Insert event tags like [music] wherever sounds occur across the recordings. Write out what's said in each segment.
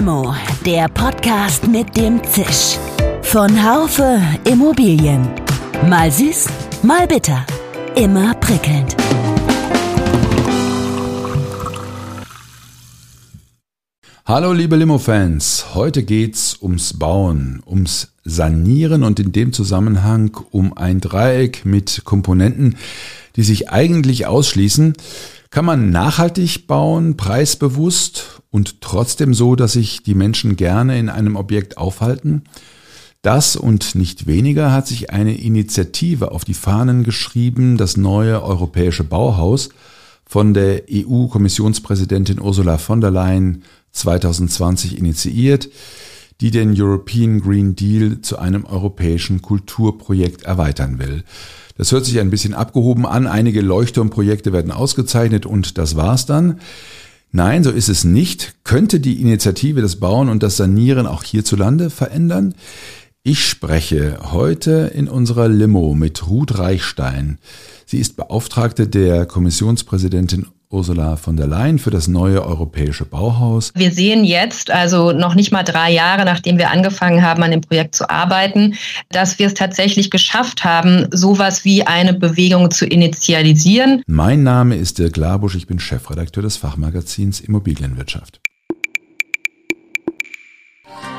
Limo, der Podcast mit dem Zisch. Von Haufe Immobilien. Mal süß, mal bitter. Immer prickelnd. Hallo liebe Limo-Fans, heute geht's ums Bauen, ums Sanieren und in dem Zusammenhang um ein Dreieck mit Komponenten, die sich eigentlich ausschließen. Kann man nachhaltig bauen, preisbewusst und trotzdem so, dass sich die Menschen gerne in einem Objekt aufhalten? Das und nicht weniger hat sich eine Initiative auf die Fahnen geschrieben, das neue europäische Bauhaus von der EU-Kommissionspräsidentin Ursula von der Leyen 2020 initiiert, die den European Green Deal zu einem europäischen Kulturprojekt erweitern will. Das hört sich ein bisschen abgehoben an. Einige Leuchtturmprojekte werden ausgezeichnet und das war's dann. Nein, so ist es nicht. Könnte die Initiative das Bauen und das Sanieren auch hierzulande verändern? Ich spreche heute in unserer Limo mit Ruth Reichstein. Sie ist Beauftragte der Kommissionspräsidentin Ursula von der Leyen für das neue europäische Bauhaus. Wir sehen jetzt, also noch nicht mal drei Jahre, nachdem wir angefangen haben, an dem Projekt zu arbeiten, dass wir es tatsächlich geschafft haben, sowas wie eine Bewegung zu initialisieren. Mein Name ist Dirk Labusch, ich bin Chefredakteur des Fachmagazins Immobilienwirtschaft.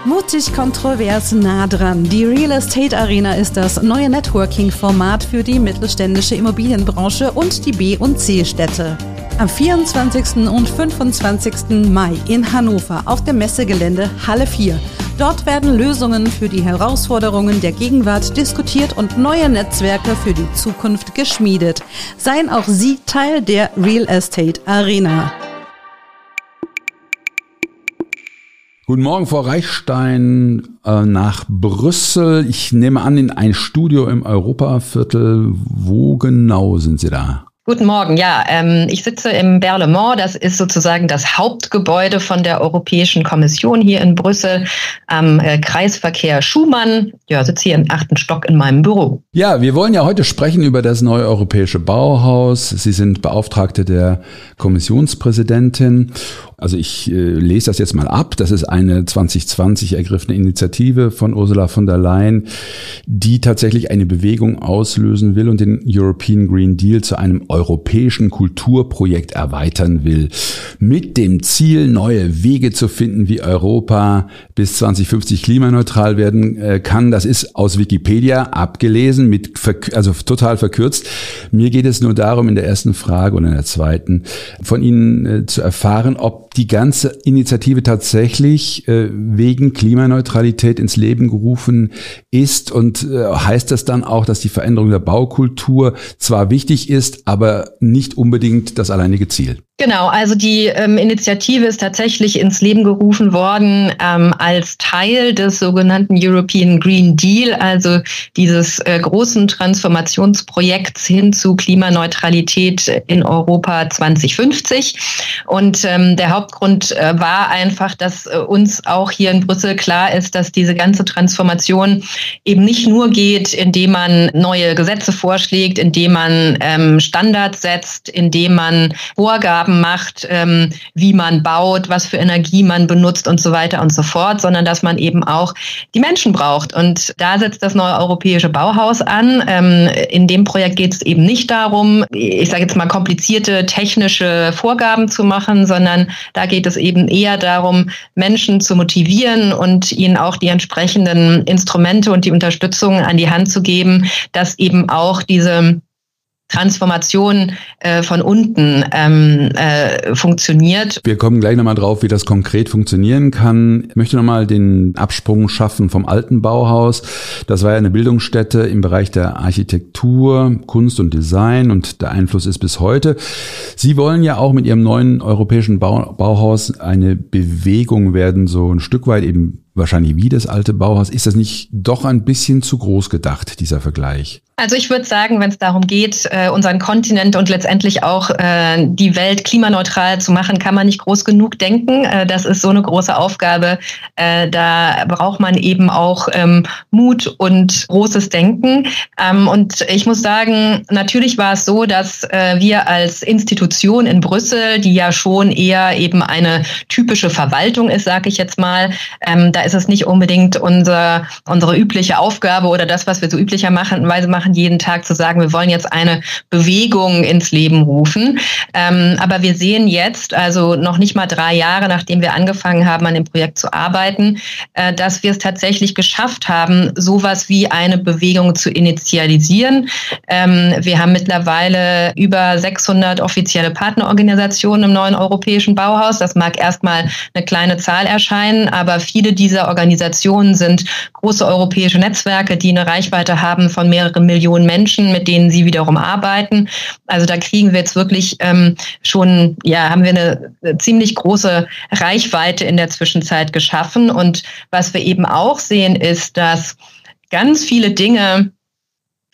Mutig, kontrovers, nah dran. Die Real Estate Arena ist das neue Networking-Format für die mittelständische Immobilienbranche und die B- und C-Städte. Am 24. und 25. Mai in Hannover auf dem Messegelände Halle 4. Dort werden Lösungen für die Herausforderungen der Gegenwart diskutiert und neue Netzwerke für die Zukunft geschmiedet. Seien auch Sie Teil der Real Estate Arena. Guten Morgen, Frau Reichstein, äh, nach Brüssel. Ich nehme an, in ein Studio im Europaviertel. Wo genau sind Sie da? Guten Morgen, ja. Ähm, ich sitze im Berlemont. Das ist sozusagen das Hauptgebäude von der Europäischen Kommission hier in Brüssel am äh, Kreisverkehr Schumann. Ja, sitze hier im achten Stock in meinem Büro. Ja, wir wollen ja heute sprechen über das neue europäische Bauhaus. Sie sind Beauftragte der Kommissionspräsidentin also ich äh, lese das jetzt mal ab. Das ist eine 2020 ergriffene Initiative von Ursula von der Leyen, die tatsächlich eine Bewegung auslösen will und den European Green Deal zu einem europäischen Kulturprojekt erweitern will. Mit dem Ziel, neue Wege zu finden, wie Europa bis 2050 klimaneutral werden äh, kann. Das ist aus Wikipedia abgelesen, mit also total verkürzt. Mir geht es nur darum, in der ersten Frage und in der zweiten von Ihnen äh, zu erfahren, ob die ganze Initiative tatsächlich äh, wegen Klimaneutralität ins Leben gerufen ist und heißt das dann auch, dass die Veränderung der Baukultur zwar wichtig ist, aber nicht unbedingt das alleinige Ziel? Genau, also die ähm, Initiative ist tatsächlich ins Leben gerufen worden ähm, als Teil des sogenannten European Green Deal, also dieses äh, großen Transformationsprojekts hin zu Klimaneutralität in Europa 2050. Und ähm, der Hauptgrund äh, war einfach, dass äh, uns auch hier in Brüssel klar ist, dass diese ganze Transformation eben nicht nur geht, indem man neue Gesetze vorschlägt, indem man ähm, Standards setzt, indem man Vorgaben Vorgaben macht, ähm, wie man baut, was für Energie man benutzt und so weiter und so fort, sondern dass man eben auch die Menschen braucht. Und da setzt das neue europäische Bauhaus an. Ähm, in dem Projekt geht es eben nicht darum, ich sage jetzt mal komplizierte technische Vorgaben zu machen, sondern da geht es eben eher darum, Menschen zu motivieren und ihnen auch die entsprechenden Instrumente und die Unterstützung an die Hand zu geben, dass eben auch diese Transformation äh, von unten ähm, äh, funktioniert. Wir kommen gleich nochmal drauf, wie das konkret funktionieren kann. Ich möchte nochmal den Absprung schaffen vom alten Bauhaus. Das war ja eine Bildungsstätte im Bereich der Architektur, Kunst und Design und der Einfluss ist bis heute. Sie wollen ja auch mit Ihrem neuen europäischen Bau Bauhaus eine Bewegung werden, so ein Stück weit eben wahrscheinlich wie das alte Bauhaus. Ist das nicht doch ein bisschen zu groß gedacht, dieser Vergleich? Also ich würde sagen, wenn es darum geht, äh, unseren Kontinent und letztendlich auch äh, die Welt klimaneutral zu machen, kann man nicht groß genug denken. Äh, das ist so eine große Aufgabe. Da braucht man eben auch ähm, Mut und großes Denken. Ähm, und ich muss sagen, natürlich war es so, dass wir als Institution in Brüssel, die ja schon eher eben eine typische Verwaltung ist, sage ich jetzt mal, ähm, da ist es nicht unbedingt unser, unsere übliche Aufgabe oder das, was wir so üblicherweise machen, machen, jeden Tag zu sagen, wir wollen jetzt eine Bewegung ins Leben rufen. Ähm, aber wir sehen jetzt, also noch nicht mal drei Jahre, nachdem wir angefangen haben, an dem Projekt zu arbeiten, äh, dass wir es tatsächlich geschafft haben, sowas wie eine Bewegung zu initialisieren. Ähm, wir haben mittlerweile über 600 offizielle Partnerorganisationen im neuen europäischen Bauhaus. Das mag erstmal eine kleine Zahl erscheinen, aber viele dieser Organisationen sind große europäische Netzwerke, die eine Reichweite haben von mehreren Millionen Menschen, mit denen sie wiederum arbeiten. Also da kriegen wir jetzt wirklich ähm, schon, ja, haben wir eine ziemlich große Reichweite in der Zwischenzeit geschaffen. Und was wir eben auch sehen, ist, dass ganz viele Dinge,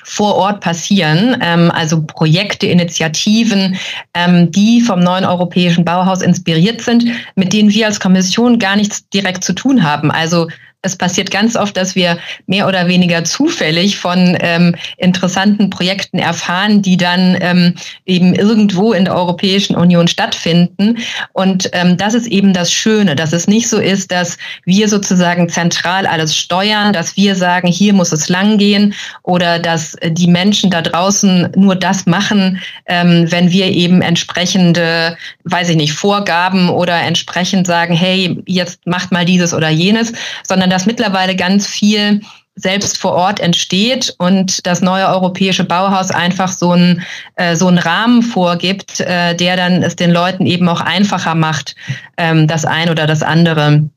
vor Ort passieren, ähm, also Projekte, Initiativen, ähm, die vom neuen europäischen Bauhaus inspiriert sind, mit denen wir als Kommission gar nichts direkt zu tun haben. Also es passiert ganz oft, dass wir mehr oder weniger zufällig von ähm, interessanten Projekten erfahren, die dann ähm, eben irgendwo in der Europäischen Union stattfinden. Und ähm, das ist eben das Schöne, dass es nicht so ist, dass wir sozusagen zentral alles steuern, dass wir sagen, hier muss es lang gehen oder dass die Menschen da draußen nur das machen, ähm, wenn wir eben entsprechende, weiß ich nicht, Vorgaben oder entsprechend sagen, hey, jetzt macht mal dieses oder jenes, sondern sondern dass mittlerweile ganz viel selbst vor Ort entsteht und das neue europäische Bauhaus einfach so einen, äh, so einen Rahmen vorgibt, äh, der dann es den Leuten eben auch einfacher macht, ähm, das ein oder das andere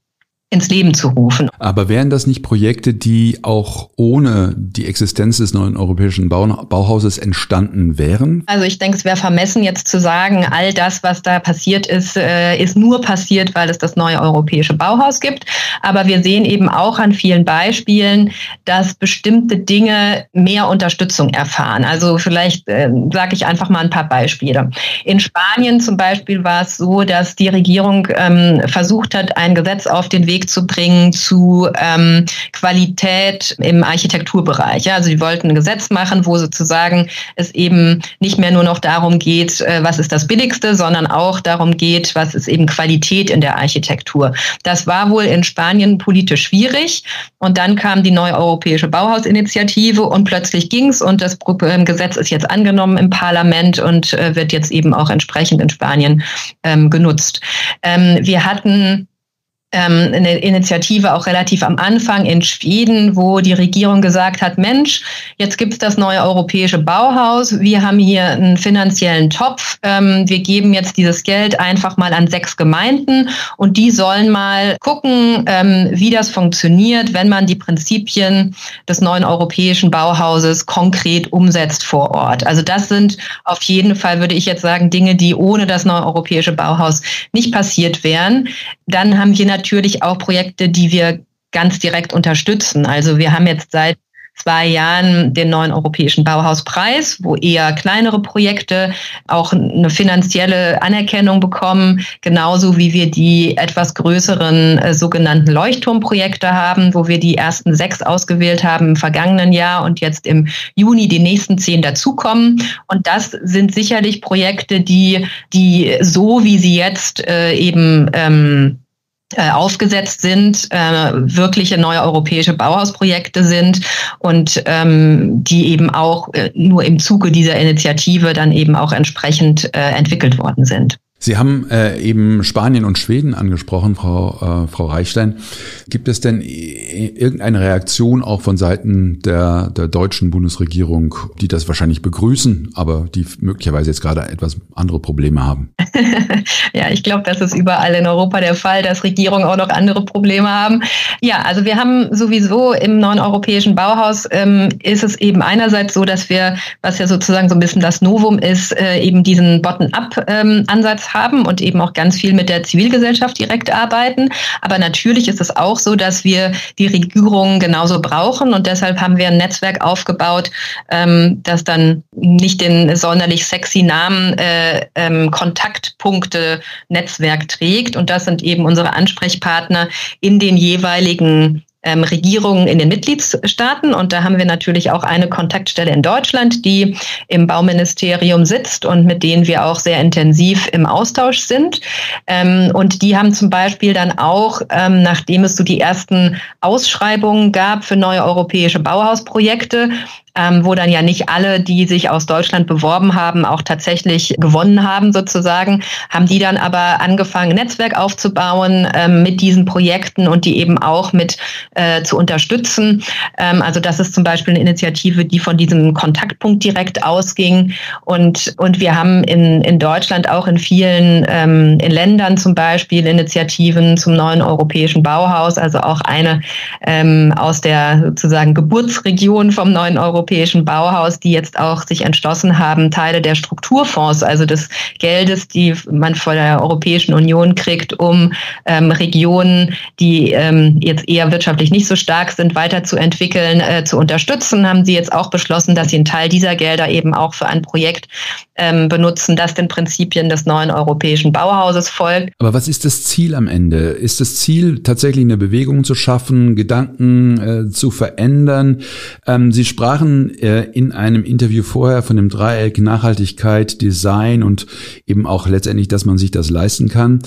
ins Leben zu rufen. Aber wären das nicht Projekte, die auch ohne die Existenz des neuen europäischen Bauhauses entstanden wären? Also ich denke, es wäre vermessen jetzt zu sagen, all das, was da passiert ist, äh, ist nur passiert, weil es das neue europäische Bauhaus gibt. Aber wir sehen eben auch an vielen Beispielen, dass bestimmte Dinge mehr Unterstützung erfahren. Also vielleicht äh, sage ich einfach mal ein paar Beispiele. In Spanien zum Beispiel war es so, dass die Regierung ähm, versucht hat, ein Gesetz auf den Weg Weg zu bringen zu ähm, Qualität im Architekturbereich. Ja, also die wollten ein Gesetz machen, wo sozusagen es eben nicht mehr nur noch darum geht, äh, was ist das Billigste, sondern auch darum geht, was ist eben Qualität in der Architektur. Das war wohl in Spanien politisch schwierig. Und dann kam die neue europäische Bauhausinitiative und plötzlich ging's und das ähm, Gesetz ist jetzt angenommen im Parlament und äh, wird jetzt eben auch entsprechend in Spanien ähm, genutzt. Ähm, wir hatten ähm, eine Initiative auch relativ am Anfang in Schweden, wo die Regierung gesagt hat, Mensch, jetzt gibt's das neue europäische Bauhaus, wir haben hier einen finanziellen Topf, ähm, wir geben jetzt dieses Geld einfach mal an sechs Gemeinden und die sollen mal gucken, ähm, wie das funktioniert, wenn man die Prinzipien des neuen europäischen Bauhauses konkret umsetzt vor Ort. Also das sind auf jeden Fall, würde ich jetzt sagen, Dinge, die ohne das neue europäische Bauhaus nicht passiert wären. Dann haben wir natürlich auch Projekte, die wir ganz direkt unterstützen. Also wir haben jetzt seit zwei Jahren den neuen europäischen Bauhauspreis, wo eher kleinere Projekte auch eine finanzielle Anerkennung bekommen, genauso wie wir die etwas größeren äh, sogenannten Leuchtturmprojekte haben, wo wir die ersten sechs ausgewählt haben im vergangenen Jahr und jetzt im Juni die nächsten zehn dazukommen. Und das sind sicherlich Projekte, die, die so wie sie jetzt äh, eben ähm, äh, aufgesetzt sind, äh, wirkliche neue europäische Bauhausprojekte sind und ähm, die eben auch äh, nur im Zuge dieser Initiative dann eben auch entsprechend äh, entwickelt worden sind. Sie haben äh, eben Spanien und Schweden angesprochen, Frau, äh, Frau Reichstein. Gibt es denn irgendeine Reaktion auch von Seiten der, der deutschen Bundesregierung, die das wahrscheinlich begrüßen, aber die möglicherweise jetzt gerade etwas andere Probleme haben? [laughs] ja, ich glaube, das ist überall in Europa der Fall, dass Regierungen auch noch andere Probleme haben. Ja, also wir haben sowieso im neuen europäischen Bauhaus ähm, ist es eben einerseits so, dass wir, was ja sozusagen so ein bisschen das Novum ist, äh, eben diesen Bottom-up-Ansatz ähm, Haben und eben auch ganz viel mit der Zivilgesellschaft direkt arbeiten. Aber natürlich ist es auch so, dass wir die Regierungen genauso brauchen und deshalb haben wir ein Netzwerk aufgebaut, ähm, das dann nicht den sonderlich sexy Namen äh, ähm, Kontaktpunkte Netzwerk trägt und das sind eben unsere Ansprechpartner in den jeweiligen ähm, Regierungen in den Mitgliedstaaten. Und da haben wir natürlich auch eine Kontaktstelle in Deutschland, die im Bauministerium sitzt und mit denen wir auch sehr intensiv im Austausch sind. Ähm, und die haben zum Beispiel dann auch, ähm, nachdem es so die ersten Ausschreibungen gab für neue europäische Bauhausprojekte, ähm, wo dann ja nicht alle, die sich aus Deutschland beworben haben, auch tatsächlich gewonnen haben sozusagen, haben die dann aber angefangen, Netzwerk aufzubauen ähm, mit diesen Projekten und die eben auch mit äh, zu unterstützen. Ähm, also das ist zum Beispiel eine Initiative, die von diesem Kontaktpunkt direkt ausging. Und, und wir haben in, in Deutschland auch in vielen ähm, in Ländern zum Beispiel Initiativen zum neuen europäischen Bauhaus, also auch eine ähm, aus der sozusagen Geburtsregion vom neuen europäischen europäischen Bauhaus, die jetzt auch sich entschlossen haben, Teile der Strukturfonds, also des Geldes, die man von der Europäischen Union kriegt, um ähm, Regionen, die ähm, jetzt eher wirtschaftlich nicht so stark sind, weiterzuentwickeln, äh, zu unterstützen, haben sie jetzt auch beschlossen, dass sie einen Teil dieser Gelder eben auch für ein Projekt ähm, benutzen, das den Prinzipien des neuen europäischen Bauhauses folgt. Aber was ist das Ziel am Ende? Ist das Ziel tatsächlich eine Bewegung zu schaffen, Gedanken äh, zu verändern? Ähm, sie sprachen äh, in einem Interview vorher von dem Dreieck Nachhaltigkeit, Design und eben auch letztendlich, dass man sich das leisten kann.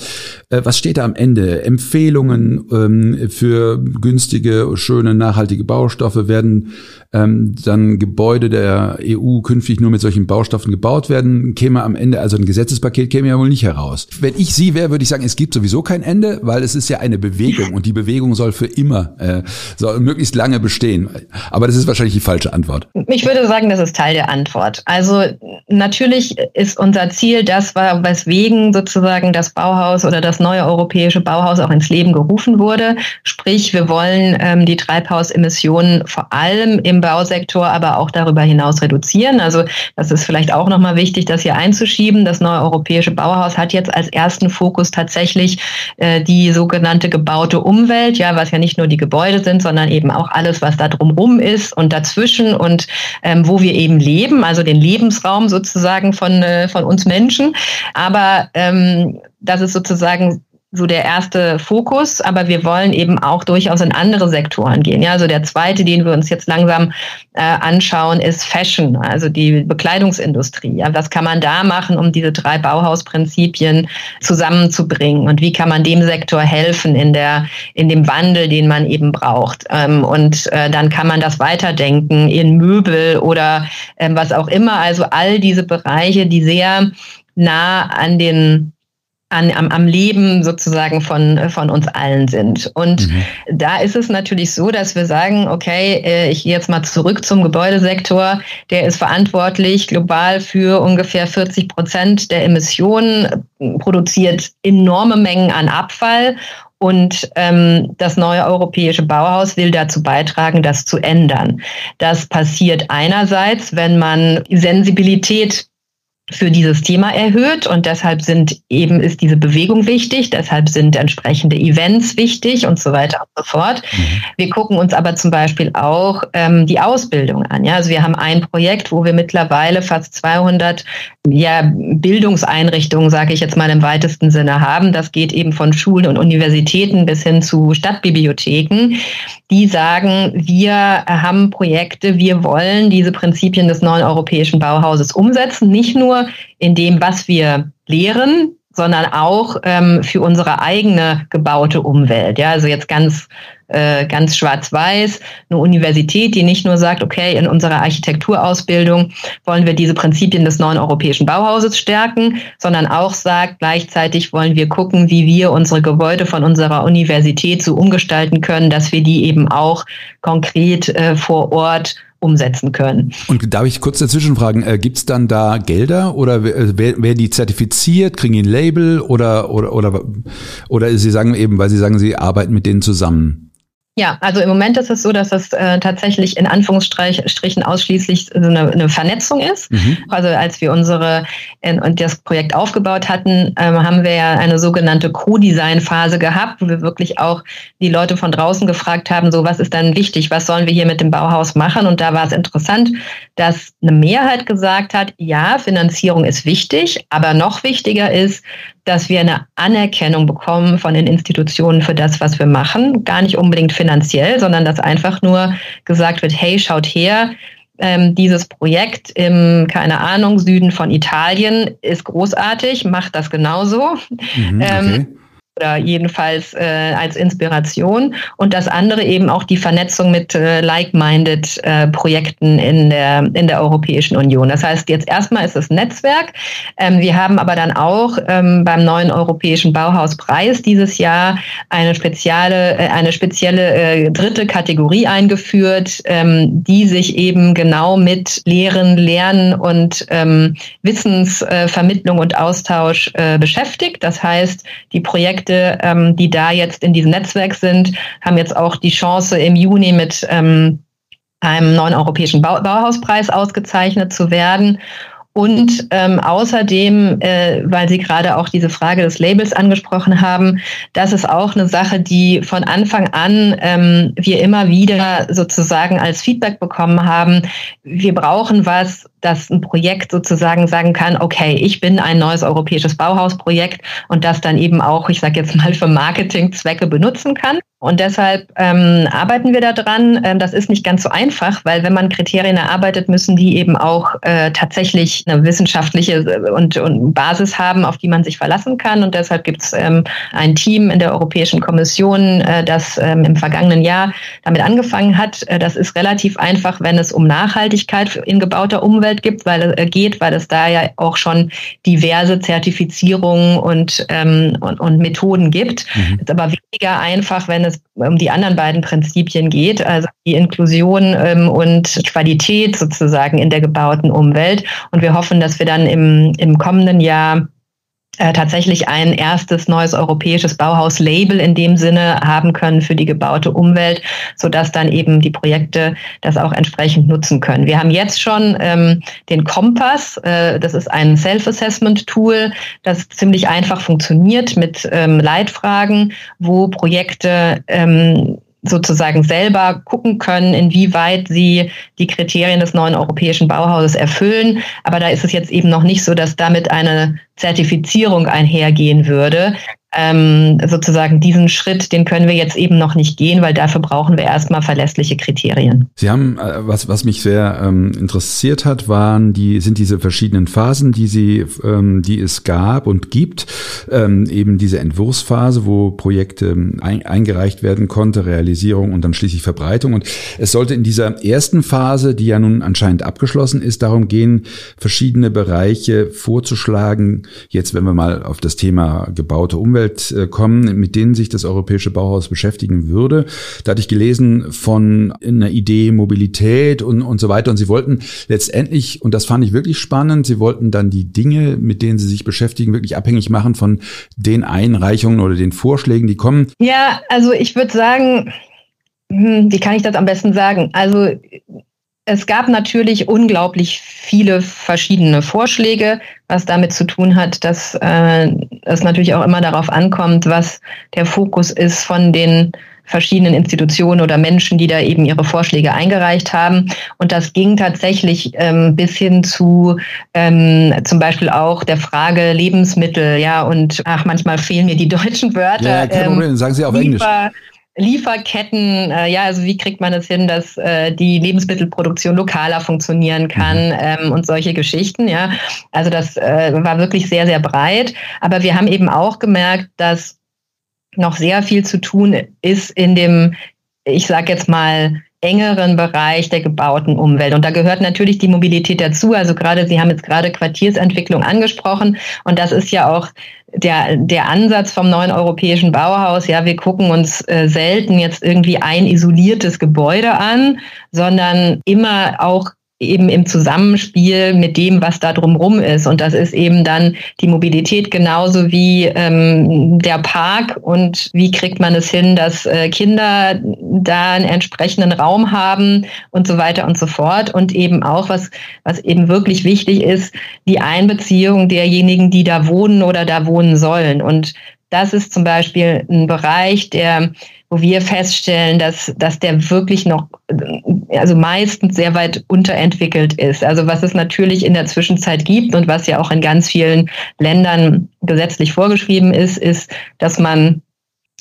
Äh, was steht da am Ende? Empfehlungen ähm, für günstige, schöne, nachhaltige Baustoffe werden ähm, dann Gebäude der EU künftig nur mit solchen Baustoffen gebaut werden, käme am Ende, also ein Gesetzespaket käme ja wohl nicht heraus. Wenn ich Sie wäre, würde ich sagen, es gibt sowieso kein Ende, weil es ist ja eine Bewegung und die Bewegung soll für immer, äh, soll möglichst lange bestehen. Aber das ist wahrscheinlich die falsche Antwort. Ich würde sagen, das ist Teil der Antwort. Also natürlich ist unser Ziel das, weswegen sozusagen das Bauhaus oder das neue europäische Bauhaus auch ins Leben gerufen wurde. Sprich, wir wollen ähm, die Treibhausemissionen vor allem im Bausektor, aber auch darüber hinaus reduzieren. Also das ist vielleicht auch nochmal wichtig, das hier einzuschieben. Das neue europäische Bauhaus hat jetzt als ersten Fokus tatsächlich äh, die sogenannte gebaute Umwelt, ja, was ja nicht nur die Gebäude sind, sondern eben auch alles, was da drumherum ist und dazwischen und ähm, wo wir eben leben, also den Lebensraum sozusagen von, äh, von uns Menschen. Aber ähm, das ist sozusagen so der erste Fokus, aber wir wollen eben auch durchaus in andere Sektoren gehen. Ja, also der zweite, den wir uns jetzt langsam äh, anschauen, ist Fashion, also die Bekleidungsindustrie. Ja, was kann man da machen, um diese drei Bauhausprinzipien zusammenzubringen und wie kann man dem Sektor helfen in der in dem Wandel, den man eben braucht? Ähm, und äh, dann kann man das weiterdenken in Möbel oder ähm, was auch immer. Also all diese Bereiche, die sehr nah an den an, am, am Leben sozusagen von, von uns allen sind. Und mhm. da ist es natürlich so, dass wir sagen, okay, äh, ich gehe jetzt mal zurück zum Gebäudesektor, der ist verantwortlich global für ungefähr 40 Prozent der Emissionen, produziert enorme Mengen an Abfall und ähm, das neue europäische Bauhaus will dazu beitragen, das zu ändern. Das passiert einerseits, wenn man Sensibilität für dieses Thema erhöht und deshalb sind eben ist diese Bewegung wichtig, deshalb sind entsprechende Events wichtig und so weiter und so fort. Mhm. Wir gucken uns aber zum Beispiel auch ähm, die Ausbildung an. Ja, also wir haben ein Projekt, wo wir mittlerweile fast 200 ja, Bildungseinrichtungen, sage ich jetzt mal im weitesten Sinne haben. Das geht eben von Schulen und Universitäten bis hin zu Stadtbibliotheken, die sagen, wir haben Projekte, wir wollen diese Prinzipien des neuen europäischen Bauhauses umsetzen, nicht nur nur in dem, was wir lehren, sondern auch ähm, für unsere eigene gebaute Umwelt. Ja, also jetzt ganz äh, ganz schwarz-weiß, eine Universität, die nicht nur sagt, okay, in unserer Architekturausbildung wollen wir diese Prinzipien des neuen europäischen Bauhauses stärken, sondern auch sagt, gleichzeitig wollen wir gucken, wie wir unsere Gebäude von unserer Universität so umgestalten können, dass wir die eben auch konkret äh, vor Ort umsetzen können. Und darf ich kurz dazwischen fragen, äh, gibt es dann da Gelder oder äh, werden die zertifiziert, kriegen die ein Label oder, oder, oder, oder Sie sagen eben, weil Sie sagen, Sie arbeiten mit denen zusammen? Ja, also im Moment ist es so, dass es äh, tatsächlich in Anführungsstrichen ausschließlich so eine, eine Vernetzung ist. Mhm. Also als wir unsere in, und das Projekt aufgebaut hatten, ähm, haben wir ja eine sogenannte Co-Design-Phase gehabt, wo wir wirklich auch die Leute von draußen gefragt haben, so was ist dann wichtig, was sollen wir hier mit dem Bauhaus machen? Und da war es interessant, dass eine Mehrheit gesagt hat, ja, Finanzierung ist wichtig, aber noch wichtiger ist, dass wir eine Anerkennung bekommen von den Institutionen für das, was wir machen. Gar nicht unbedingt finanziell, sondern dass einfach nur gesagt wird, hey, schaut her, ähm, dieses Projekt im, keine Ahnung, Süden von Italien ist großartig, macht das genauso. Mhm, ähm, okay. ähm, oder jedenfalls äh, als Inspiration und das andere eben auch die Vernetzung mit äh, like-minded äh, Projekten in der in der Europäischen Union. Das heißt, jetzt erstmal ist es Netzwerk. Ähm, wir haben aber dann auch ähm, beim neuen Europäischen Bauhauspreis dieses Jahr eine spezielle äh, eine spezielle äh, dritte Kategorie eingeführt, ähm, die sich eben genau mit Lehren, Lernen und ähm, Wissensvermittlung und Austausch äh, beschäftigt. Das heißt, die Projekte Projekte, ähm, die da jetzt in diesem Netzwerk sind, haben jetzt auch die Chance im Juni mit ähm, einem neuen europäischen Bau Bauhauspreis ausgezeichnet zu werden. Und ähm, außerdem, äh, weil Sie gerade auch diese Frage des Labels angesprochen haben, das ist auch eine Sache, die von Anfang an ähm, wir immer wieder sozusagen als Feedback bekommen haben. Wir brauchen was, dass ein Projekt sozusagen sagen kann, okay, ich bin ein neues europäisches Bauhausprojekt und das dann eben auch, ich sage jetzt mal, für Marketingzwecke benutzen kann. Und deshalb ähm, arbeiten wir daran. Ähm, das ist nicht ganz so einfach, weil wenn man Kriterien erarbeitet, müssen die eben auch äh, tatsächlich eine wissenschaftliche äh, und, und, Basis haben, auf die man sich verlassen kann. Und deshalb gibt es ähm, ein Team in der Europäischen Kommission, äh, das ähm, im vergangenen Jahr damit angefangen hat. Äh, das ist relativ einfach, wenn es um Nachhaltigkeit in gebauter Umwelt Umwelt gibt, weil äh, geht, weil es da ja auch schon diverse Zertifizierungen und, ähm, und, und Methoden gibt. Mhm. Ist aber weniger einfach, wenn es um die anderen beiden Prinzipien geht, also die Inklusion ähm, und Qualität sozusagen in der gebauten Umwelt. Und wir hoffen, dass wir dann im, im kommenden Jahr äh, tatsächlich ein erstes neues europäisches Bauhaus-Label in dem Sinne haben können für die gebaute Umwelt, so dass dann eben die Projekte das auch entsprechend nutzen können. Wir haben jetzt schon ähm, den Kompass. Äh, das ist ein Self-Assessment-Tool, das ziemlich einfach funktioniert mit ähm, Leitfragen, wo Projekte ähm, sozusagen selber gucken können, inwieweit sie die Kriterien des neuen europäischen Bauhauses erfüllen. Aber da ist es jetzt eben noch nicht so, dass damit eine Zertifizierung einhergehen würde ähm, sozusagen diesen Schritt, den können wir jetzt eben noch nicht gehen, weil dafür brauchen wir erstmal verlässliche Kriterien. Sie haben, äh, was, was mich sehr ähm, interessiert hat, waren die, sind diese verschiedenen Phasen, die Sie, ähm, die es gab und gibt. Ähm, eben diese Entwurfsphase, wo Projekte ähm, ein, eingereicht werden konnte, Realisierung und dann schließlich Verbreitung. Und es sollte in dieser ersten Phase, die ja nun anscheinend abgeschlossen ist, darum gehen, verschiedene Bereiche vorzuschlagen. Jetzt, wenn wir mal auf das Thema gebaute Umwelt Umwelt äh, kommen, mit denen sich das europäische Bauhaus beschäftigen würde. Da hatte ich gelesen von einer Idee Mobilität und, und so weiter. Und sie wollten letztendlich, und das fand ich wirklich spannend, sie wollten dann die Dinge, mit denen sie sich beschäftigen, wirklich abhängig machen von den Einreichungen oder den Vorschlägen, die kommen. Ja, also ich würde sagen, hm, wie kann ich das am besten sagen? Also es gab natürlich unglaublich viele verschiedene Vorschläge, was damit zu tun hat, dass äh, es natürlich auch immer darauf ankommt, was der Fokus ist von den verschiedenen Institutionen oder Menschen, die da eben ihre Vorschläge eingereicht haben. Und das ging tatsächlich ähm, bis hin zu ähm, zum Beispiel auch der Frage Lebensmittel, ja, und ach, manchmal fehlen mir die deutschen Wörter. Ja, kein Problem, ähm, sagen Sie auf Englisch. Lieferketten, äh, ja, also wie kriegt man es hin, dass äh, die Lebensmittelproduktion lokaler funktionieren kann mhm. ähm, und solche Geschichten, ja. Also das äh, war wirklich sehr, sehr breit. Aber wir haben eben auch gemerkt, dass noch sehr viel zu tun ist in dem, ich sage jetzt mal, engeren Bereich der gebauten Umwelt. Und da gehört natürlich die Mobilität dazu. Also gerade, Sie haben jetzt gerade Quartiersentwicklung angesprochen. Und das ist ja auch der, der Ansatz vom neuen europäischen Bauhaus. Ja, wir gucken uns äh, selten jetzt irgendwie ein isoliertes Gebäude an, sondern immer auch eben im Zusammenspiel mit dem, was da drumrum ist. Und das ist eben dann die Mobilität genauso wie ähm, der Park und wie kriegt man es hin, dass äh, Kinder da einen entsprechenden Raum haben und so weiter und so fort. Und eben auch, was, was eben wirklich wichtig ist, die Einbeziehung derjenigen, die da wohnen oder da wohnen sollen. Und das ist zum Beispiel ein Bereich, der wo wir feststellen, dass, dass der wirklich noch, also meistens sehr weit unterentwickelt ist. Also was es natürlich in der Zwischenzeit gibt und was ja auch in ganz vielen Ländern gesetzlich vorgeschrieben ist, ist, dass man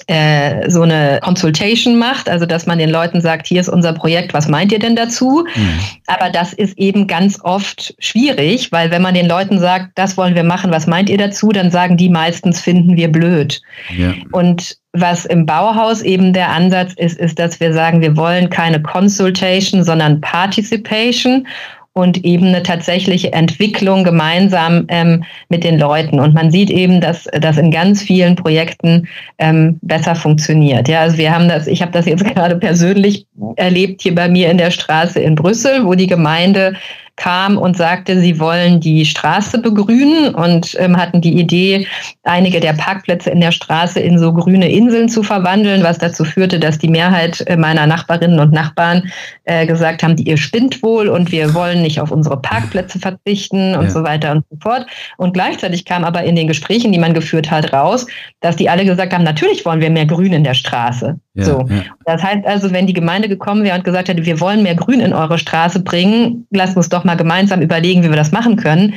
äh, so eine Consultation macht, also dass man den Leuten sagt, hier ist unser Projekt, was meint ihr denn dazu? Mhm. Aber das ist eben ganz oft schwierig, weil wenn man den Leuten sagt, das wollen wir machen, was meint ihr dazu, dann sagen die meistens, finden wir blöd. Ja. Und was im Bauhaus eben der Ansatz ist, ist, dass wir sagen, wir wollen keine Consultation, sondern Participation und eben eine tatsächliche Entwicklung gemeinsam ähm, mit den Leuten. Und man sieht eben, dass das in ganz vielen Projekten ähm, besser funktioniert. Ja, also wir haben das, ich habe das jetzt [laughs] gerade persönlich erlebt hier bei mir in der Straße in Brüssel, wo die Gemeinde kam und sagte, sie wollen die Straße begrünen und ähm, hatten die Idee, einige der Parkplätze in der Straße in so grüne Inseln zu verwandeln, was dazu führte, dass die Mehrheit äh, meiner Nachbarinnen und Nachbarn äh, gesagt haben, die ihr spinnt wohl und wir wollen nicht auf unsere Parkplätze verzichten und ja. so weiter und so fort. Und gleichzeitig kam aber in den Gesprächen, die man geführt hat, raus, dass die alle gesagt haben, natürlich wollen wir mehr Grün in der Straße. Ja, so. Ja. Das heißt also, wenn die Gemeinde gekommen wäre und gesagt hätte, wir wollen mehr Grün in eure Straße bringen, lasst uns doch mal gemeinsam überlegen, wie wir das machen können,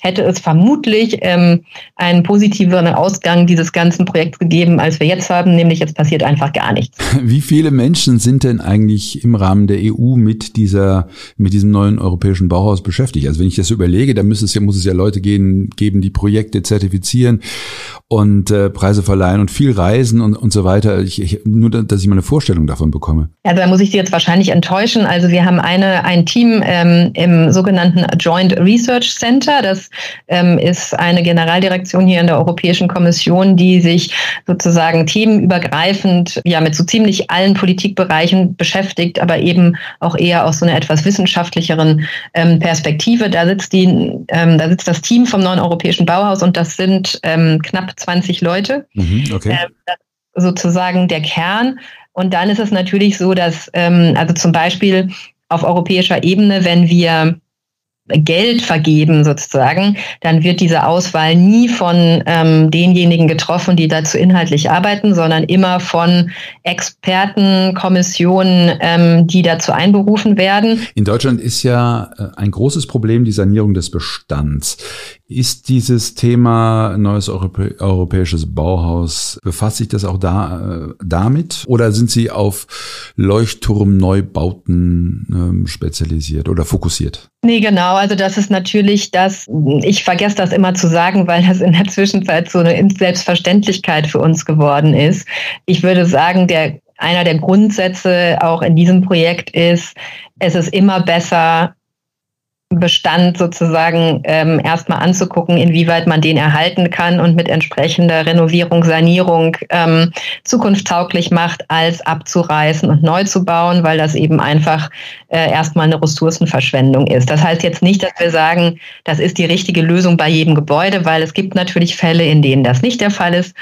hätte es vermutlich ähm, einen positiveren Ausgang dieses ganzen Projekts gegeben, als wir jetzt haben, nämlich jetzt passiert einfach gar nichts. [laughs] Wie viele Menschen sind denn eigentlich im Rahmen der EU mit dieser, mit diesem neuen europäischen Bauhaus beschäftigt? Also wenn ich das überlege, dann muss es ja, muss es ja Leute gehen, geben, die Projekte zertifizieren und äh, Preise verleihen und viel reisen und, und so weiter. Ich, ich, nur, dass ich mal eine Vorstellung davon bekomme. Also da muss ich Sie jetzt wahrscheinlich enttäuschen. Also wir haben eine, ein Team ähm, im sogenannten Joint Research Center. Das ähm, ist eine Generaldirektion hier in der Europäischen Kommission, die sich sozusagen themenübergreifend ja mit so ziemlich allen Politikbereichen beschäftigt, aber eben auch eher aus so einer etwas wissenschaftlicheren ähm, Perspektive. Da sitzt die, ähm, da sitzt das Team vom neuen Europäischen Bauhaus und das sind ähm, knapp 20 Leute. Mhm, okay. äh, sozusagen der Kern. Und dann ist es natürlich so, dass, ähm, also zum Beispiel auf europäischer Ebene, wenn wir Geld vergeben sozusagen, dann wird diese Auswahl nie von ähm, denjenigen getroffen, die dazu inhaltlich arbeiten, sondern immer von Experten, Kommissionen, ähm, die dazu einberufen werden. In Deutschland ist ja äh, ein großes Problem die Sanierung des Bestands. Ist dieses Thema neues Europä europäisches Bauhaus, befasst sich das auch da äh, damit? Oder sind Sie auf Leuchtturmneubauten ähm, spezialisiert oder fokussiert? Nee, genau. Also das ist natürlich das, ich vergesse das immer zu sagen, weil das in der Zwischenzeit so eine Selbstverständlichkeit für uns geworden ist. Ich würde sagen, der einer der Grundsätze auch in diesem Projekt ist, es ist immer besser, Bestand sozusagen ähm, erstmal anzugucken, inwieweit man den erhalten kann und mit entsprechender Renovierung, Sanierung ähm, zukunftstauglich macht, als abzureißen und neu zu bauen, weil das eben einfach äh, erstmal eine Ressourcenverschwendung ist. Das heißt jetzt nicht, dass wir sagen, das ist die richtige Lösung bei jedem Gebäude, weil es gibt natürlich Fälle, in denen das nicht der Fall ist.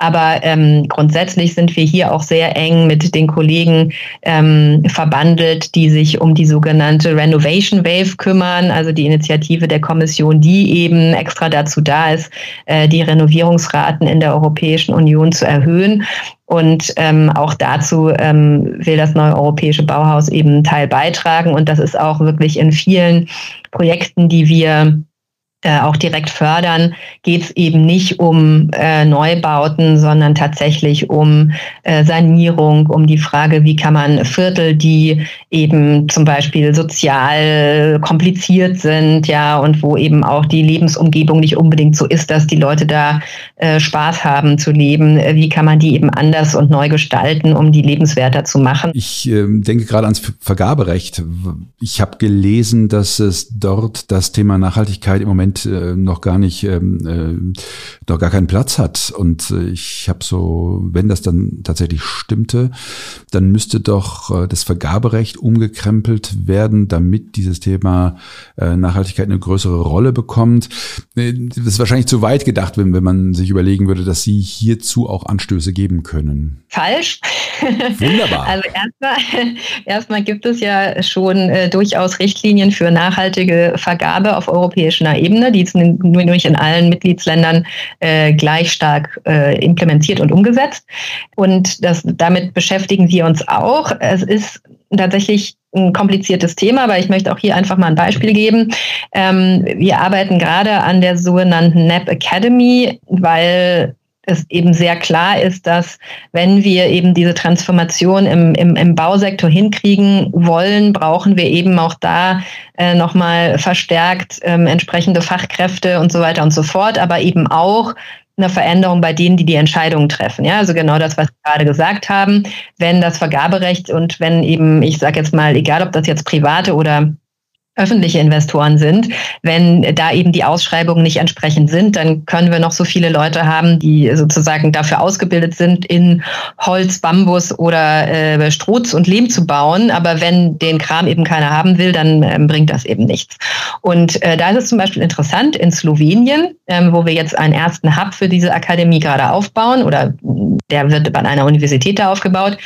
Aber ähm, grundsätzlich sind wir hier auch sehr eng mit den Kollegen ähm, verbandelt, die sich um die sogenannte Renovation Wave kümmern, also die Initiative der Kommission, die eben extra dazu da ist, äh, die Renovierungsraten in der Europäischen Union zu erhöhen. Und ähm, auch dazu ähm, will das neue europäische Bauhaus eben Teil beitragen. Und das ist auch wirklich in vielen Projekten, die wir äh, auch direkt fördern, geht es eben nicht um äh, Neubauten, sondern tatsächlich um äh, Sanierung, um die Frage, wie kann man Viertel, die eben zum Beispiel sozial kompliziert sind, ja, und wo eben auch die Lebensumgebung nicht unbedingt so ist, dass die Leute da äh, Spaß haben zu leben, äh, wie kann man die eben anders und neu gestalten, um die lebenswerter zu machen. Ich äh, denke gerade ans Vergaberecht. Ich habe gelesen, dass es dort das Thema Nachhaltigkeit im Moment Moment äh, noch gar nicht, ähm, äh, noch gar keinen Platz hat. Und äh, ich habe so, wenn das dann tatsächlich stimmte, dann müsste doch äh, das Vergaberecht umgekrempelt werden, damit dieses Thema äh, Nachhaltigkeit eine größere Rolle bekommt. Äh, das ist wahrscheinlich zu weit gedacht, wenn, wenn man sich überlegen würde, dass Sie hierzu auch Anstöße geben können. Falsch. Wunderbar. [laughs] Also erstmal, [laughs] erstmal gibt es ja schon äh, durchaus Richtlinien für nachhaltige Vergabe auf europäischer Ebene. Die sind nur nicht in allen Mitgliedsländern äh, gleich stark äh, implementiert und umgesetzt. Und das, damit beschäftigen wir uns auch. Es ist tatsächlich ein kompliziertes Thema, aber ich möchte auch hier einfach mal ein Beispiel geben. Ähm, wir arbeiten gerade an der sogenannten NAP Academy, weil es eben sehr klar ist, dass wenn wir eben diese Transformation im, im, im Bausektor hinkriegen wollen, brauchen wir eben auch da äh, nochmal verstärkt ähm, entsprechende Fachkräfte und so weiter und so fort, aber eben auch eine Veränderung bei denen, die die Entscheidungen treffen. Ja, also genau das, was Sie gerade gesagt haben. Wenn das Vergaberecht und wenn eben, ich sage jetzt mal, egal ob das jetzt private oder öffentliche Investoren sind. Wenn da eben die Ausschreibungen nicht entsprechend sind, dann können wir noch so viele Leute haben, die sozusagen dafür ausgebildet sind, in Holz, Bambus oder äh, Stroz und Lehm zu bauen. Aber wenn den Kram eben keiner haben will, dann ähm, bringt das eben nichts. Und äh, da ist es zum Beispiel interessant, in Slowenien, ähm, wo wir jetzt einen ersten Hub für diese Akademie gerade aufbauen oder der wird an einer Universität da aufgebaut,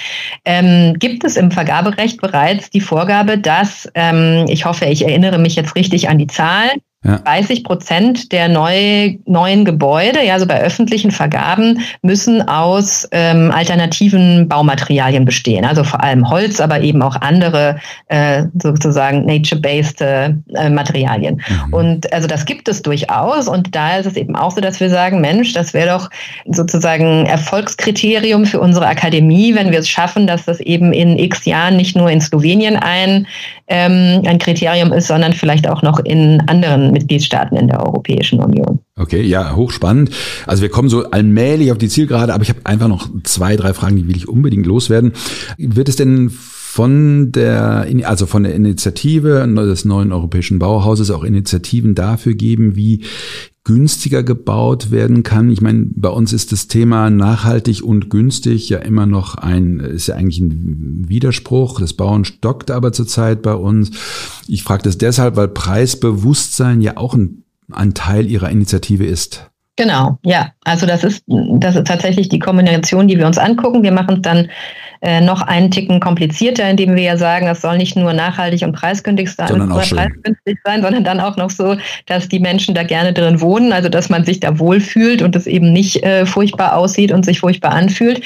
ähm, gibt es im Vergaberecht bereits die Vorgabe, dass, ähm, ich hoffe, ich erinnere mich jetzt richtig an die Zahlen, ja. 30 Prozent der neu, neuen Gebäude, ja, also bei öffentlichen Vergaben, müssen aus ähm, alternativen Baumaterialien bestehen. Also vor allem Holz, aber eben auch andere äh, sozusagen nature-based äh, Materialien. Mhm. Und also das gibt es durchaus. Und da ist es eben auch so, dass wir sagen, Mensch, das wäre doch sozusagen Erfolgskriterium für unsere Akademie, wenn wir es schaffen, dass das eben in x Jahren nicht nur in Slowenien ein, ähm, ein Kriterium ist, sondern vielleicht auch noch in anderen Mitgliedstaaten in der Europäischen Union. Okay, ja, hochspannend. Also wir kommen so allmählich auf die Zielgerade, aber ich habe einfach noch zwei, drei Fragen, die will ich unbedingt loswerden. Wird es denn von der, also von der Initiative des neuen europäischen Bauhauses auch Initiativen dafür geben, wie günstiger gebaut werden kann. Ich meine, bei uns ist das Thema nachhaltig und günstig ja immer noch ein, ist ja eigentlich ein Widerspruch. Das Bauen stockt aber zurzeit bei uns. Ich frage das deshalb, weil Preisbewusstsein ja auch ein, ein Teil Ihrer Initiative ist. Genau, ja. Also das ist, das ist tatsächlich die Kombination, die wir uns angucken. Wir machen es dann äh, noch einen Ticken komplizierter, indem wir ja sagen, es soll nicht nur nachhaltig und preisgünstig sein, sondern preisgünstig sein, sondern dann auch noch so, dass die Menschen da gerne drin wohnen, also dass man sich da wohlfühlt und es eben nicht äh, furchtbar aussieht und sich furchtbar anfühlt.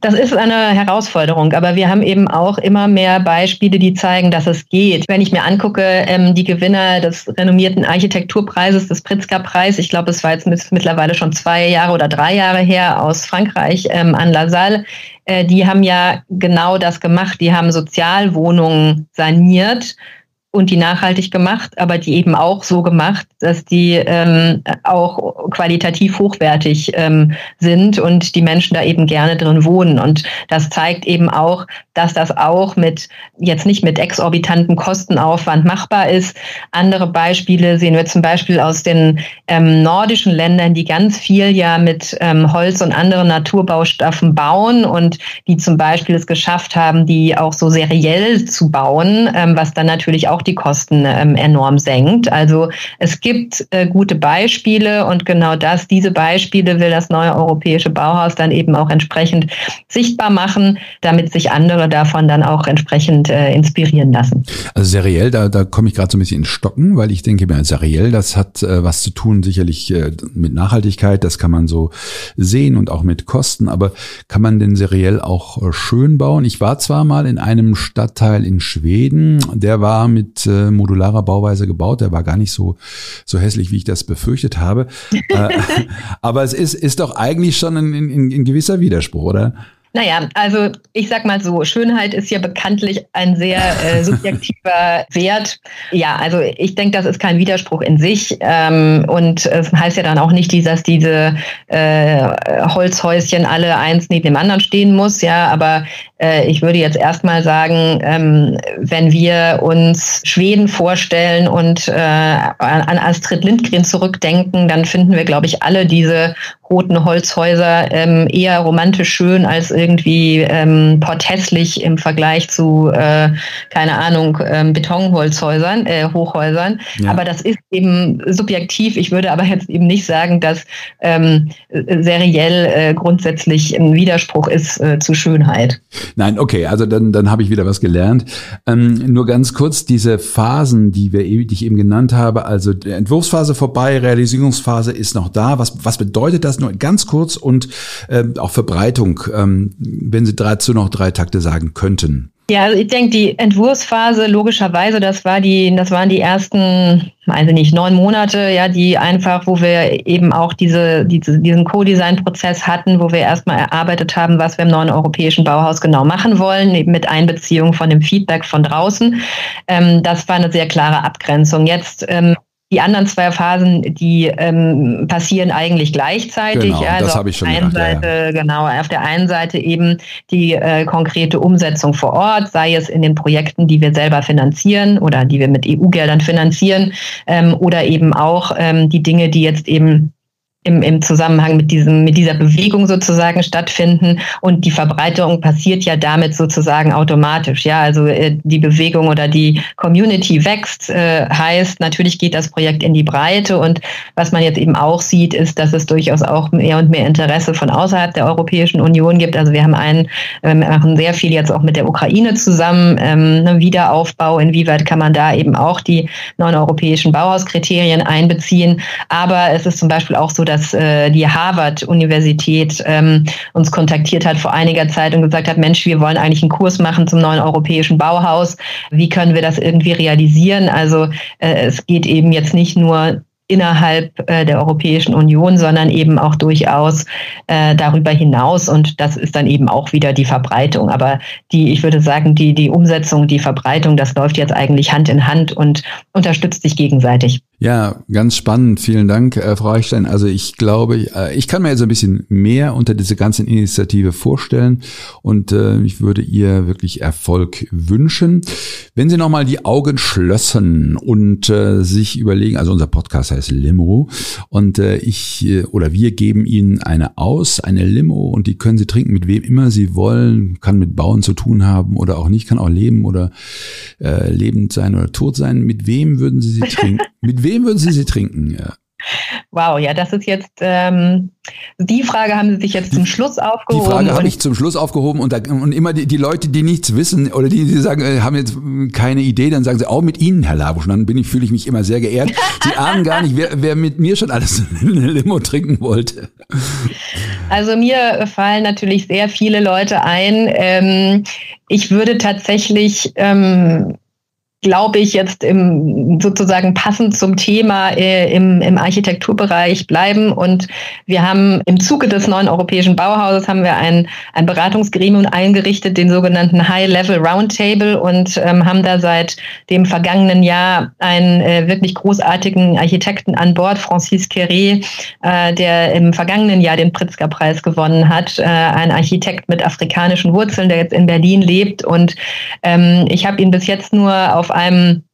Das ist eine Herausforderung, aber wir haben eben auch immer mehr Beispiele, die zeigen, dass es geht. Wenn ich mir angucke, ähm, die Gewinner des renommierten Architekturpreises, des Pritzker-Preis, ich glaube, es war jetzt mittlerweile schon zwei Jahre oder drei Jahre her aus Frankreich ähm, an La Salle, äh, die haben ja genau das gemacht. Die haben Sozialwohnungen saniert und die nachhaltig gemacht, aber die eben auch so gemacht, dass die ähm, auch qualitativ hochwertig ähm, sind und die Menschen da eben gerne drin wohnen. Und das zeigt eben auch, dass das auch mit jetzt nicht mit exorbitanten Kostenaufwand machbar ist. Andere Beispiele sehen wir zum Beispiel aus den ähm, nordischen Ländern, die ganz viel ja mit ähm, Holz und anderen Naturbaustoffen bauen und die zum Beispiel es geschafft haben, die auch so seriell zu bauen, ähm, was dann natürlich auch die Kosten ähm, enorm senkt. Also es gibt äh, gute Beispiele und genau das, diese Beispiele will das neue europäische Bauhaus dann eben auch entsprechend sichtbar machen, damit sich andere davon dann auch entsprechend äh, inspirieren lassen. Also seriell, da, da komme ich gerade so ein bisschen in Stocken, weil ich denke mir, seriell, das hat äh, was zu tun sicherlich äh, mit Nachhaltigkeit, das kann man so sehen und auch mit Kosten, aber kann man denn seriell auch äh, schön bauen? Ich war zwar mal in einem Stadtteil in Schweden, der war mit äh, modularer Bauweise gebaut. Der war gar nicht so, so hässlich, wie ich das befürchtet habe. äh, [laughs] aber es ist, ist doch eigentlich schon ein, ein, ein gewisser Widerspruch, oder? Naja, also ich sag mal so, Schönheit ist ja bekanntlich ein sehr äh, [laughs] subjektiver Wert. Ja, also ich denke, das ist kein Widerspruch in sich. Ähm, und es heißt ja dann auch nicht, dass diese äh, Holzhäuschen alle eins neben dem anderen stehen muss, ja, aber äh, ich würde jetzt erstmal sagen, ähm, wenn wir uns Schweden vorstellen und äh, an Astrid Lindgren zurückdenken, dann finden wir, glaube ich, alle diese roten Holzhäuser ähm, eher romantisch schön als irgendwie ähm, porthässlich im Vergleich zu, äh, keine Ahnung, ähm, Betonholzhäusern, äh, Hochhäusern. Ja. Aber das ist eben subjektiv. Ich würde aber jetzt eben nicht sagen, dass ähm, seriell äh, grundsätzlich ein Widerspruch ist äh, zu Schönheit. Nein, okay, also dann, dann habe ich wieder was gelernt. Ähm, nur ganz kurz, diese Phasen, die, wir, die ich eben genannt habe, also Entwurfsphase vorbei, Realisierungsphase ist noch da. Was, was bedeutet das nur ganz kurz und äh, auch Verbreitung, ähm, wenn Sie dazu noch drei Takte sagen könnten? Ja, ich denke, die Entwurfsphase logischerweise, das war die, das waren die ersten, also nicht neun Monate, ja, die einfach, wo wir eben auch diese, diese diesen Co-Design-Prozess hatten, wo wir erstmal erarbeitet haben, was wir im neuen europäischen Bauhaus genau machen wollen, eben mit Einbeziehung von dem Feedback von draußen. Ähm, das war eine sehr klare Abgrenzung. Jetzt ähm, die anderen zwei Phasen, die ähm, passieren eigentlich gleichzeitig. Genau, also das habe ich schon gedacht, Seite, ja, ja. Genau, auf der einen Seite eben die äh, konkrete Umsetzung vor Ort, sei es in den Projekten, die wir selber finanzieren oder die wir mit EU-Geldern finanzieren, ähm, oder eben auch ähm, die Dinge, die jetzt eben im, im Zusammenhang mit diesem, mit dieser Bewegung sozusagen stattfinden. Und die Verbreitung passiert ja damit sozusagen automatisch. Ja, also äh, die Bewegung oder die Community wächst, äh, heißt, natürlich geht das Projekt in die Breite. Und was man jetzt eben auch sieht, ist, dass es durchaus auch mehr und mehr Interesse von außerhalb der Europäischen Union gibt. Also wir haben einen, wir machen sehr viel jetzt auch mit der Ukraine zusammen, ähm, ne, Wiederaufbau. Inwieweit kann man da eben auch die neuen europäischen Bauhauskriterien einbeziehen? Aber es ist zum Beispiel auch so, dass dass äh, die Harvard-Universität ähm, uns kontaktiert hat vor einiger Zeit und gesagt hat, Mensch, wir wollen eigentlich einen Kurs machen zum neuen europäischen Bauhaus. Wie können wir das irgendwie realisieren? Also äh, es geht eben jetzt nicht nur innerhalb äh, der Europäischen Union, sondern eben auch durchaus äh, darüber hinaus. Und das ist dann eben auch wieder die Verbreitung. Aber die, ich würde sagen, die, die Umsetzung, die Verbreitung, das läuft jetzt eigentlich Hand in Hand und unterstützt sich gegenseitig. Ja, ganz spannend. Vielen Dank, äh, Frau Eichstein. Also ich glaube, äh, ich kann mir jetzt ein bisschen mehr unter diese ganzen Initiative vorstellen und äh, ich würde ihr wirklich Erfolg wünschen. Wenn Sie nochmal die Augen schlössen und äh, sich überlegen, also unser Podcast heißt Limo und äh, ich äh, oder wir geben Ihnen eine aus, eine Limo und die können Sie trinken mit wem immer Sie wollen, kann mit Bauen zu tun haben oder auch nicht, kann auch leben oder äh, lebend sein oder tot sein. Mit wem würden Sie sie trinken? [laughs] mit wem würden Sie sie trinken? Ja. Wow, ja, das ist jetzt ähm, die Frage haben Sie sich jetzt zum Schluss aufgehoben. Die Frage habe ich zum Schluss aufgehoben und, da, und immer die, die Leute, die nichts wissen oder die, die sagen, äh, haben jetzt keine Idee, dann sagen sie auch mit Ihnen, Herr Labusch. Dann bin ich fühle ich mich immer sehr geehrt. Sie ahnen gar nicht, wer, wer mit mir schon alles [laughs] eine Limo trinken wollte. Also mir fallen natürlich sehr viele Leute ein. Ähm, ich würde tatsächlich ähm, glaube ich, jetzt im, sozusagen passend zum Thema äh, im, im Architekturbereich bleiben. Und wir haben im Zuge des neuen europäischen Bauhauses haben wir ein, ein Beratungsgremium eingerichtet, den sogenannten High-Level Roundtable und ähm, haben da seit dem vergangenen Jahr einen äh, wirklich großartigen Architekten an Bord, Francis Queré, äh, der im vergangenen Jahr den Pritzker-Preis gewonnen hat. Äh, ein Architekt mit afrikanischen Wurzeln, der jetzt in Berlin lebt. Und ähm, ich habe ihn bis jetzt nur auf auf einem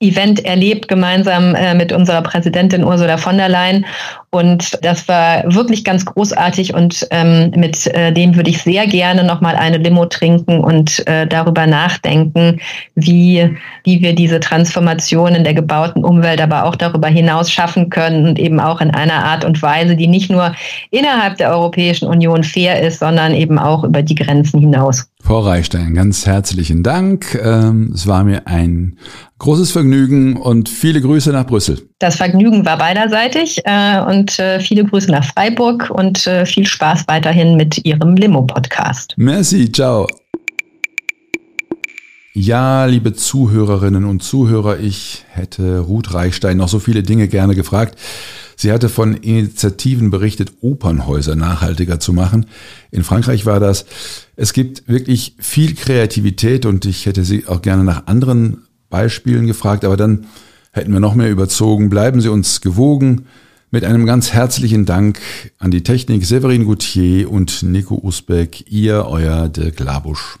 Event erlebt, gemeinsam äh, mit unserer Präsidentin Ursula von der Leyen. Und das war wirklich ganz großartig und ähm, mit äh, dem würde ich sehr gerne nochmal eine Limo trinken und äh, darüber nachdenken, wie, wie wir diese Transformation in der gebauten Umwelt, aber auch darüber hinaus schaffen können und eben auch in einer Art und Weise, die nicht nur innerhalb der Europäischen Union fair ist, sondern eben auch über die Grenzen hinaus. Frau Reichstein, ganz herzlichen Dank. Ähm, es war mir ein großes Vergnügen und viele Grüße nach Brüssel. Das Vergnügen war beiderseitig äh, und äh, viele Grüße nach Freiburg und äh, viel Spaß weiterhin mit Ihrem Limo-Podcast. Merci, ciao. Ja, liebe Zuhörerinnen und Zuhörer, ich hätte Ruth Reichstein noch so viele Dinge gerne gefragt. Sie hatte von Initiativen berichtet, Opernhäuser nachhaltiger zu machen. In Frankreich war das. Es gibt wirklich viel Kreativität und ich hätte Sie auch gerne nach anderen Beispielen gefragt, aber dann hätten wir noch mehr überzogen. Bleiben Sie uns gewogen. Mit einem ganz herzlichen Dank an die Technik Severin Goutier und Nico Usbeck, ihr, euer Dirk Labusch.